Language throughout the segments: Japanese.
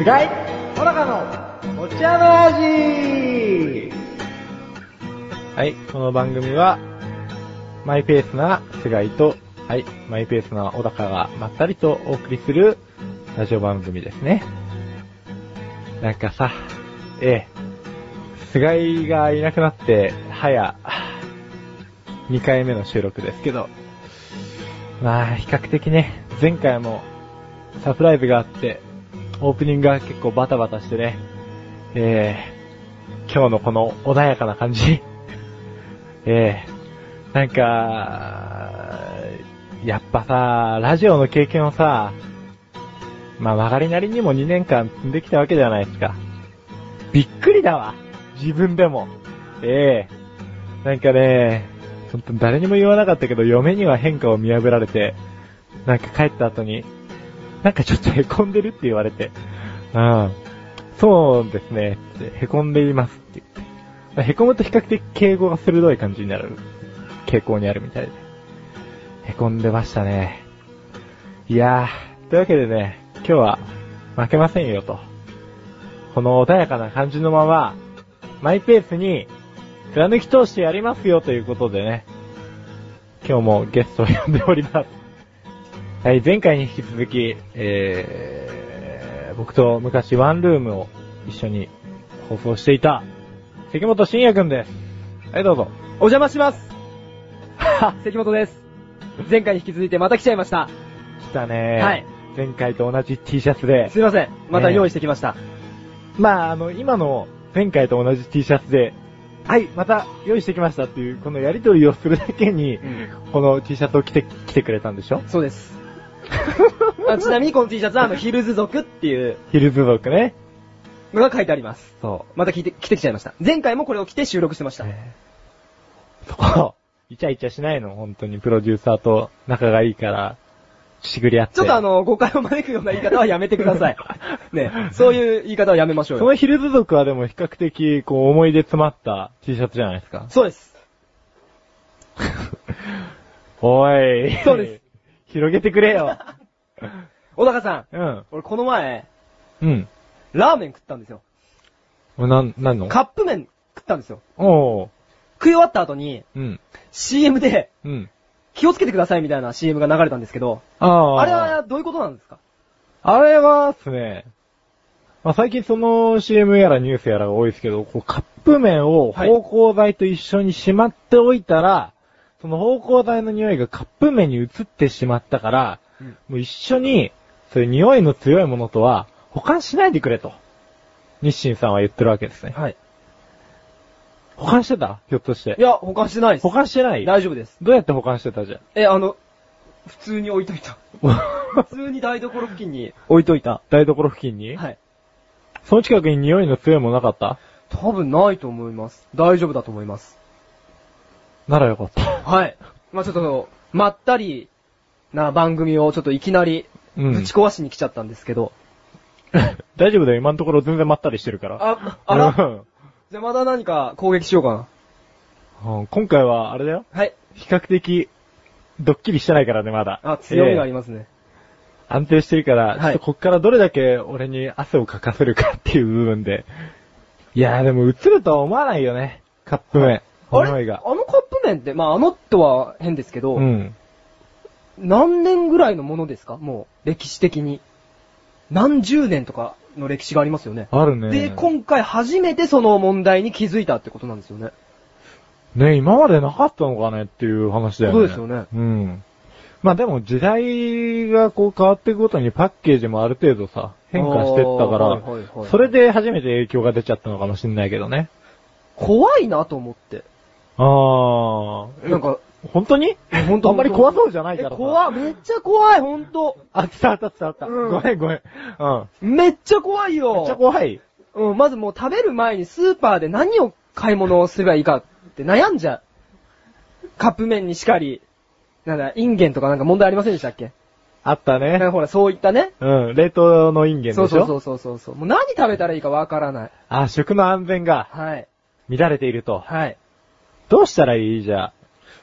菅井小高のお茶の味はい、この番組は、マイペースな菅井と、はい、マイペースな小高がまったりとお送りするラジオ番組ですね。なんかさ、ええ、菅井がいなくなって、早、2回目の収録ですけど、まあ、比較的ね、前回もサプライズがあって、オープニングが結構バタバタしてね、えー、今日のこの穏やかな感じ、えー、なんか、やっぱさ、ラジオの経験をさ、まあ曲がりなりにも2年間積んできたわけじゃないですか。びっくりだわ。自分でも。ええなんかね、本当誰にも言わなかったけど、嫁には変化を見破られて、なんか帰った後に、なんかちょっと凹んでるって言われて、うん。そうですね、凹んでいますって言って。凹むと比較的敬語が鋭い感じになる傾向にあるみたいで。凹んでましたね。いやー、というわけでね、今日は負けませんよと。この穏やかな感じのまま、マイペースに貫き通してやりますよということでね、今日もゲストを呼んでおります。はい、前回に引き続き、えー、僕と昔ワンルームを一緒に放送していた、関本慎也くんです。はい、どうぞ。お邪魔します関本です。前回に引き続いてまた来ちゃいました。来たねはい。前回と同じ T シャツで。すいません。また用意してきました。まあ、あの、今の前回と同じ T シャツで、はい、また用意してきましたっていう、このやりとりをするだけに、この T シャツを着て、着てくれたんでしょ？そうです。あちなみにこの T シャツはあのヒルズ族っていうヒルズ族ね。のが書いてあります。そまた着て、着てきちゃいました。前回もこれを着て収録してました。う。そう。イチャイチャしないの、本当に。プロデューサーと仲がいいから、しぐり合って。ちょっとあの、誤解を招くような言い方はやめてください。ね、そういう言い方はやめましょうよ。そのヒルズ族はでも比較的、こう、思い出詰まった T シャツじゃないですか。そうです。おい。そうです。広げてくれよ。小高さん、うん。俺この前、うん。ラーメン食ったんですよ。なん、なんの？カップ麺食ったんですよ。おー。食い終わった後に、うん。CM で、うん。気をつけてくださいみたいな CM が流れたんですけど、ああ。あれはどういうことなんですか？あれはですね、まあ、最近その CM やらニュースやらが多いですけど、こうカップ麺をはい芳香剤と一緒にしまっておいたら、その芳香剤の匂いがカップ麺に移ってしまったから、うんもう一緒に、そういう匂いの強いものとは保管しないでくれと。日清さんは言ってるわけですね。はい。保管してた？ひょっとしてい。や、保管してないです。保管してない？大丈夫です。どうやって保管してたじゃん？え、あの、普通に置いといた。普通に台所付近に置いといた？台所付近に、はい。その近くに匂いの強いものなかった？多分ないと思います。大丈夫だと思います。ならよかった。はい。まあちょっと、まったりな番組をちょっといきなりうんぶち壊しに来ちゃったんですけど。大丈夫だよ、今のところ全然まったりしてるから。あ、あら？うんじゃあまだ何か攻撃しようかな。うん今回は、あれだよ。はい。比較的、ドッキリしてないからね、まだ。あ、強みがありまますね。す。安定してるから、はいちょっとこっからどれだけ俺に汗をかかせるかっていう部分で。いやーでも映るとは思わないよね。カップ麺。あれ？匂いが。あのカップ麺って、まああのとは変ですけど、うん。何年ぐらいのものですか？もう、歴史的に。何十年とかの歴史がありますよね。あるね。で、今回初めてその問題に気づいたってことなんですよね。ね、今までなかったのかねっていう話だよね。そうですよねうん。まあでも時代がこう変わっていくごとにパッケージもある程度さ、変化してったから、あーはいはいはいそれで初めて影響が出ちゃったのかもしんないけどね。怖いなと思って。あー。なんか、本当に？本当あんまり怖そうじゃないえからさ。怖い、めっちゃ怖い、ほんと。あ、伝わった伝わった。うんごめんごめん。うん。めっちゃ怖いよ。めっちゃ怖い。うん、まずもう食べる前にスーパーで何を買い物をすればいいかって悩んじゃう。カップ麺にしかり、なんだ、インゲンとかなんか問題ありませんでしたっけ？あったね。ほら、そういったね。うん。冷凍のインゲンでしょ？そうそうそうそうそうそう。もう何食べたらいいかわからない。あ、食の安全がはい。乱れていると。はい。どうしたらいいじゃあ。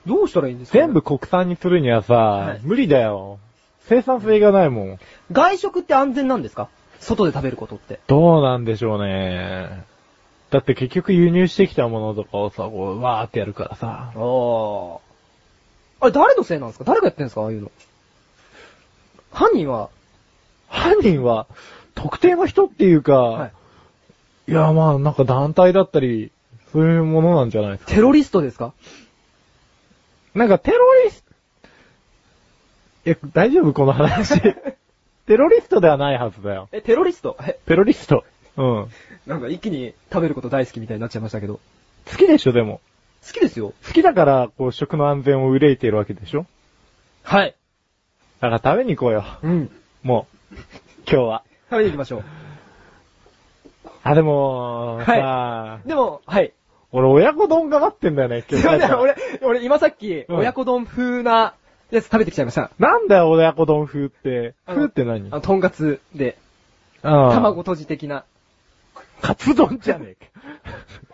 どうしたらいいんですか、ね、全部国産にするにはさ、はい無理だよ。生産性がないもん。外食って安全なんですか？外で食べることって。どうなんでしょうね。だって結局輸入してきたものとかをさ、こう、わーってやるからさ。ああ。あれ、誰のせいなんですか？誰がやってんですか？ああいうの。犯人は、犯人は、特定の人っていうか、はい。い、や、まあ、なんか団体だったり、そういうものなんじゃないですか？テロリストですか？なんかテロリスト、いや、大丈夫この話。テロリストではないはずだよ。え、テロリスト？え、テロリスト。うん。なんか一気に食べること大好きみたいになっちゃいましたけど。好きでしょ、でも。好きですよ。好きだから、こう、食の安全を憂いているわけでしょ？はい。だから食べに行こうよ。うん。もう。今日は。食べに行きましょあ、でも、はい。でも、はい。俺親子丼が待ってんだよね、今日。すいません、俺、俺今さっき、うん親子丼風なやつ食べてきちゃいました。なんだよ、親子丼風って。あの風って何？あの、とんかつで、ああ卵とじ的な。カツ丼じゃねえか。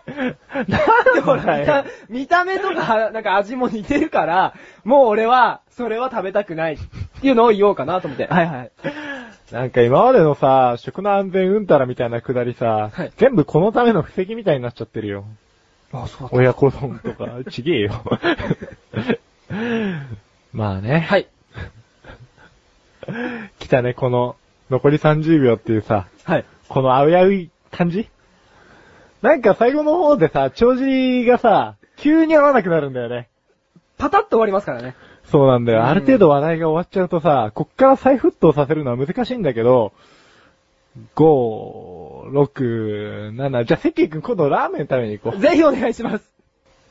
なんだよ見た。見た目とか、なんか味も似てるから、もう俺は、それは食べたくないっていうのを言おうかなと思って。はいはい。なんか今までのさ、食の安全うんたらみたいなくだりさ、はい全部このための布石みたいになっちゃってるよ。あ、そう親子丼とか、ちげえよ。まあね。はい。来たね、この、残り30秒っていうさ、はい。このあうやうい感じ？なんか最後の方でさ、帳尻がさ、急に合わなくなるんだよね。パタッと終わりますからね。そうなんだよ。うんある程度話題が終わっちゃうとさ、こっから再沸騰させるのは難しいんだけど、5、6、7、じゃあ、セッキー君今度ラーメン食べに行こう。ぜひお願いします。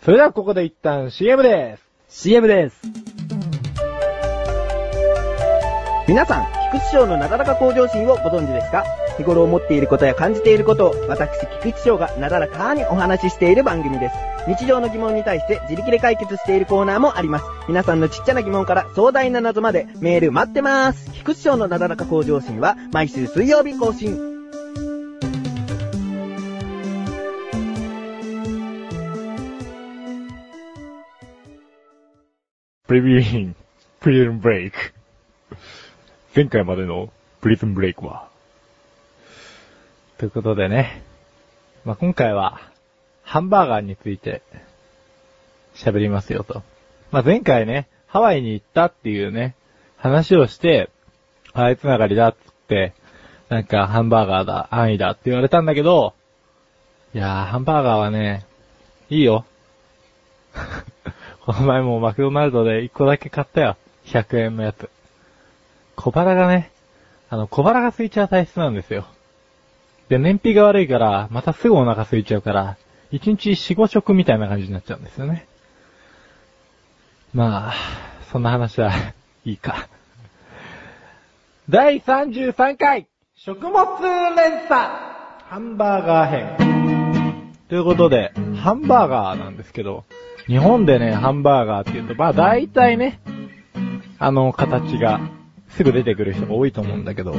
それではここで一旦 CM です。CM です。皆さん、菊池賞のなだらか向上心をご存知ですか？日頃思っていることや感じていることを、私、菊池賞がなだらかにお話ししている番組です。日常の疑問に対して自力で解決しているコーナーもあります。皆さんのちっちゃな疑問から壮大な謎までメール待ってます。菊池賞のなだらか向上心は毎週水曜日更新。プレビューイン、プリズンブレイク。前回までのプリズンブレイクは。ということでね。まあ、今回は、ハンバーガーについて、喋りますよと。まあ、前回ね、ハワイに行ったっていうね、話をして、あいつながりだっつって、なんかハンバーガーだ、安易だって言われたんだけど、いやー、ハンバーガーはね、いいよ。この前もマクドナルドで1個だけ買ったよ。100円のやつ。小腹がね、あの、小腹が空いちゃう体質なんですよ。で、燃費が悪いから、またすぐお腹空いちゃうから、1日4、5食みたいな感じになっちゃうんですよね。まあ、そんな話は いいか。第33回、食物連鎖ハンバーガー編。ということで、ハンバーガーなんですけど、日本でね、ハンバーガーって言うと、まあ大体ね、あの形がすぐ出てくる人が多いと思うんだけど、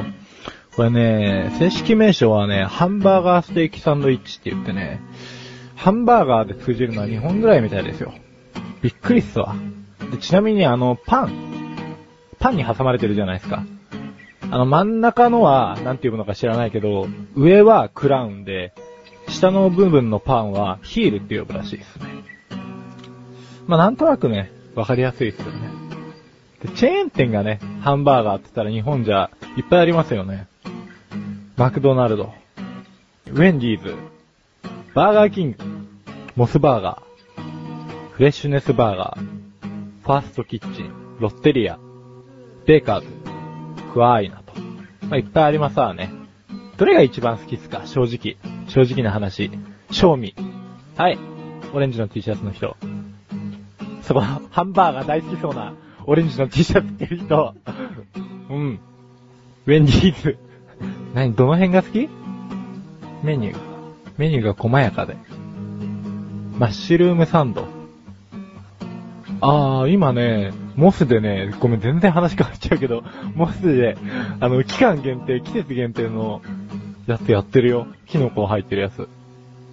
これね、正式名称はね、ハンバーガーステーキサンドイッチって言ってね、ハンバーガーで通じるのは日本ぐらいみたいですよ。びっくりっすわ。でちなみにあの、パン。パンに挟まれてるじゃないですか。あの真ん中のは、なんていうものか知らないけど、上はクラウンで、下の部分のパンはヒールって呼ぶらしいですね。まあなんとなくね、わかりやすいですよね。で、チェーン店がね、ハンバーガーって言ったら日本じゃいっぱいありますよね。マクドナルド、ウェンディーズ、バーガーキング、モスバーガー、フレッシュネスバーガー、ファーストキッチン、ロッテリア、ベーカーズ、クワーイナと。まあ、いっぱいありますわね。どれが一番好きっすか？正直。正直な話。賞味。はい。オレンジの T シャツの人。そこ、ハンバーガー大好きそうな、オレンジの T シャツ着てる人。うん。ウェンディーズ。何、どの辺が好き？メニュー。メニューが細やかで。マッシュルームサンド。あー、今ね、モスでね、ごめん、全然話変わっちゃうけど、モスで、あの、期間限定、季節限定のやつやってるよ。キノコ入ってるやつ。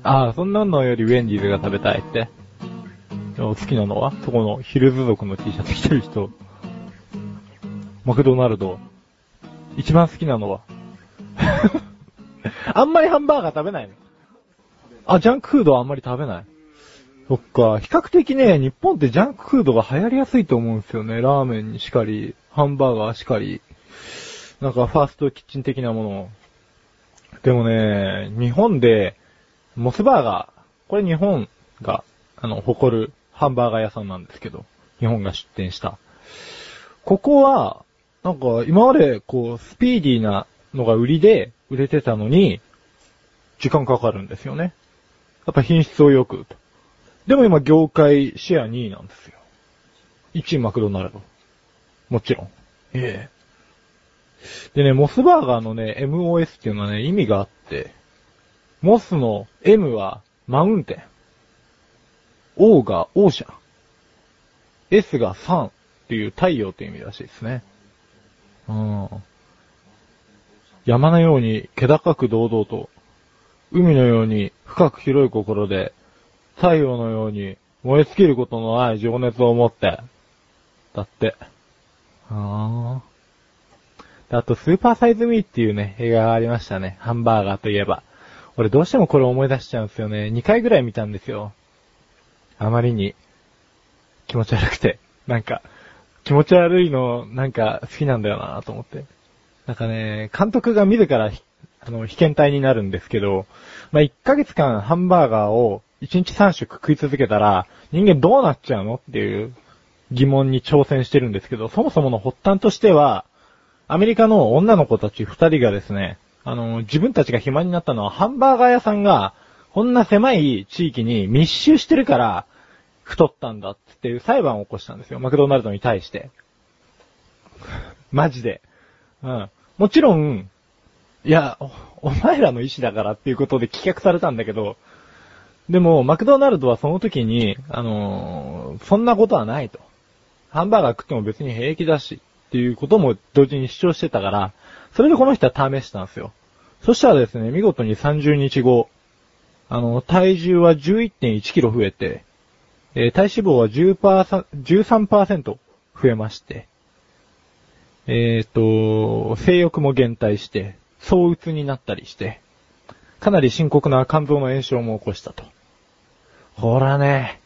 あー、そんなのよりウェンディーズが食べたいって。好きなのはそこのヒルズ族の T シャツ着てる人。マクドナルド。一番好きなのは あんまりハンバーガー食べないの？あ、ジャンクフードはあんまり食べない。そっか、比較的ね、日本ってジャンクフードが流行りやすいと思うんですよね。ラーメンにしかり、ハンバーガーしかり、なんかファーストキッチン的なもの。でもね、日本で、モスバーガー、これ日本が、あの、誇るハンバーガー屋さんなんですけど、日本が出店した。ここは、なんか今までこう、スピーディーなのが売りで売れてたのに、時間かかるんですよね。やっぱ品質を良く。でも今業界シェア2位なんですよ。1位マクドナルド。もちろん。ええでね、モスバーガーのね、MOS っていうのはね、意味があって、モスの M はマウンテン。O がオーシャン。S がサンっていう太陽っていう意味らしいですね。うん。山のように気高く堂々と、海のように深く広い心で、太陽のように燃え尽きることのない情熱を持って、だって。ああ。あと、スーパーサイズミーっていうね、映画がありましたね。ハンバーガーといえば。俺どうしてもこれ思い出しちゃうんですよね。2回ぐらい見たんですよ。あまりに気持ち悪くて。なんか、気持ち悪いの、なんか好きなんだよなと思って。なんかね、監督が自ら、あの、被験体になるんですけど、まあ、1ヶ月間ハンバーガーを1日3食食い続けたら、人間どうなっちゃうのっていう疑問に挑戦してるんですけど、そもそもの発端としては、アメリカの女の子たち2人がですね、あの、自分たちが暇になったのはハンバーガー屋さんが、こんな狭い地域に密集してるから、太ったんだっていう裁判を起こしたんですよ。マクドナルドに対して。マジで。うん。もちろん、いや、お、前らの意思だからっていうことで棄却されたんだけど、でも、マクドナルドはその時に、あのーそんなことはないと。ハンバーガー食っても別に平気だし、っていうことも同時に主張してたから、それでこの人は試したんですよ。そしたらですね、見事に30日後、あの、体重は11.1キロ増えて、えー体脂肪は10%、13%増えまして、えっ、と、性欲も減退して、躁うつになったりして、かなり深刻な肝臓の炎症も起こしたと。ほらね、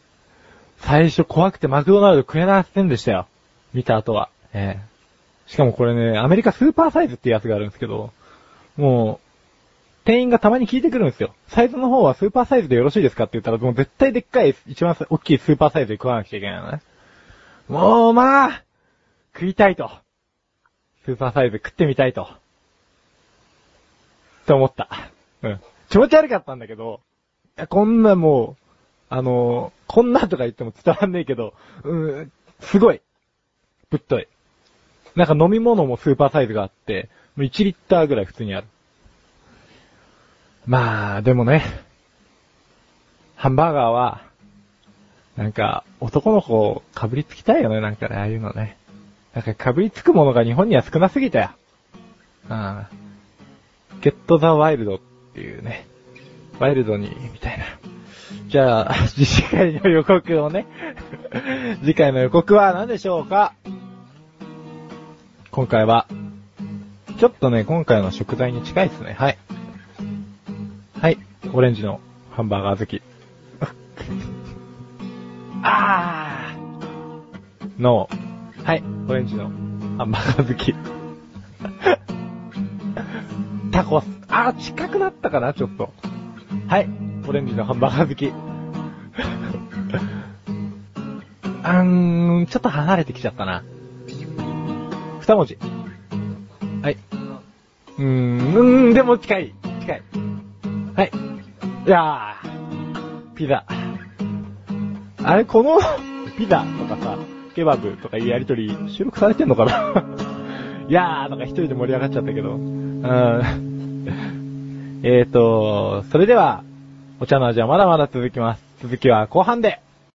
最初怖くてマクドナルド食えなせんでしたよ。見た後は。ええしかもこれね、アメリカスーパーサイズってやつがあるんですけど、もう、店員がたまに聞いてくるんですよ。サイズの方はスーパーサイズでよろしいですかって言ったら、もう絶対でっかい、一番大きいスーパーサイズで食わなきゃいけないのね。もう、まあ、食いたいと。スーパーサイズ食ってみたいと。って思った。うん。気持ち悪かったんだけど、いや、こんなもう、あのーこんなとか言っても伝わんねえけど、うん、すごい。ぶっとい。なんか飲み物もスーパーサイズがあって、もう1リッターぐらい普通にある。まあ、でもね、ハンバーガーは、なんか、男の子、被りつきたいよね、なんかね、ああいうのね。なんか被りつくものが日本には少なすぎたよ。うん。ゲットザワイルドっていうね。ワイルドに、みたいな。じゃあ、次回の予告をね。次回の予告は何でしょうか？今回は、ちょっとね、今回の食材に近いですね。はい。はい。オレンジのハンバーガー好き。あーの、はい。オレンジのハンバーガー好き。タコス。あー、近くなったかな、ちょっと。はい。オレンジのハンバーガー好き。あーん、ちょっと離れてきちゃったな。二文字。はい。うーん、でも近い。近い。はい。いやー、ピザ。あれ、この、ピザとかさ、ケバブとかいうやりとり、収録されてんのかな？いやー、なんか一人で盛り上がっちゃったけど。うーん。えーと、それでは、お茶の味はまだまだ続きます。続きは後半で。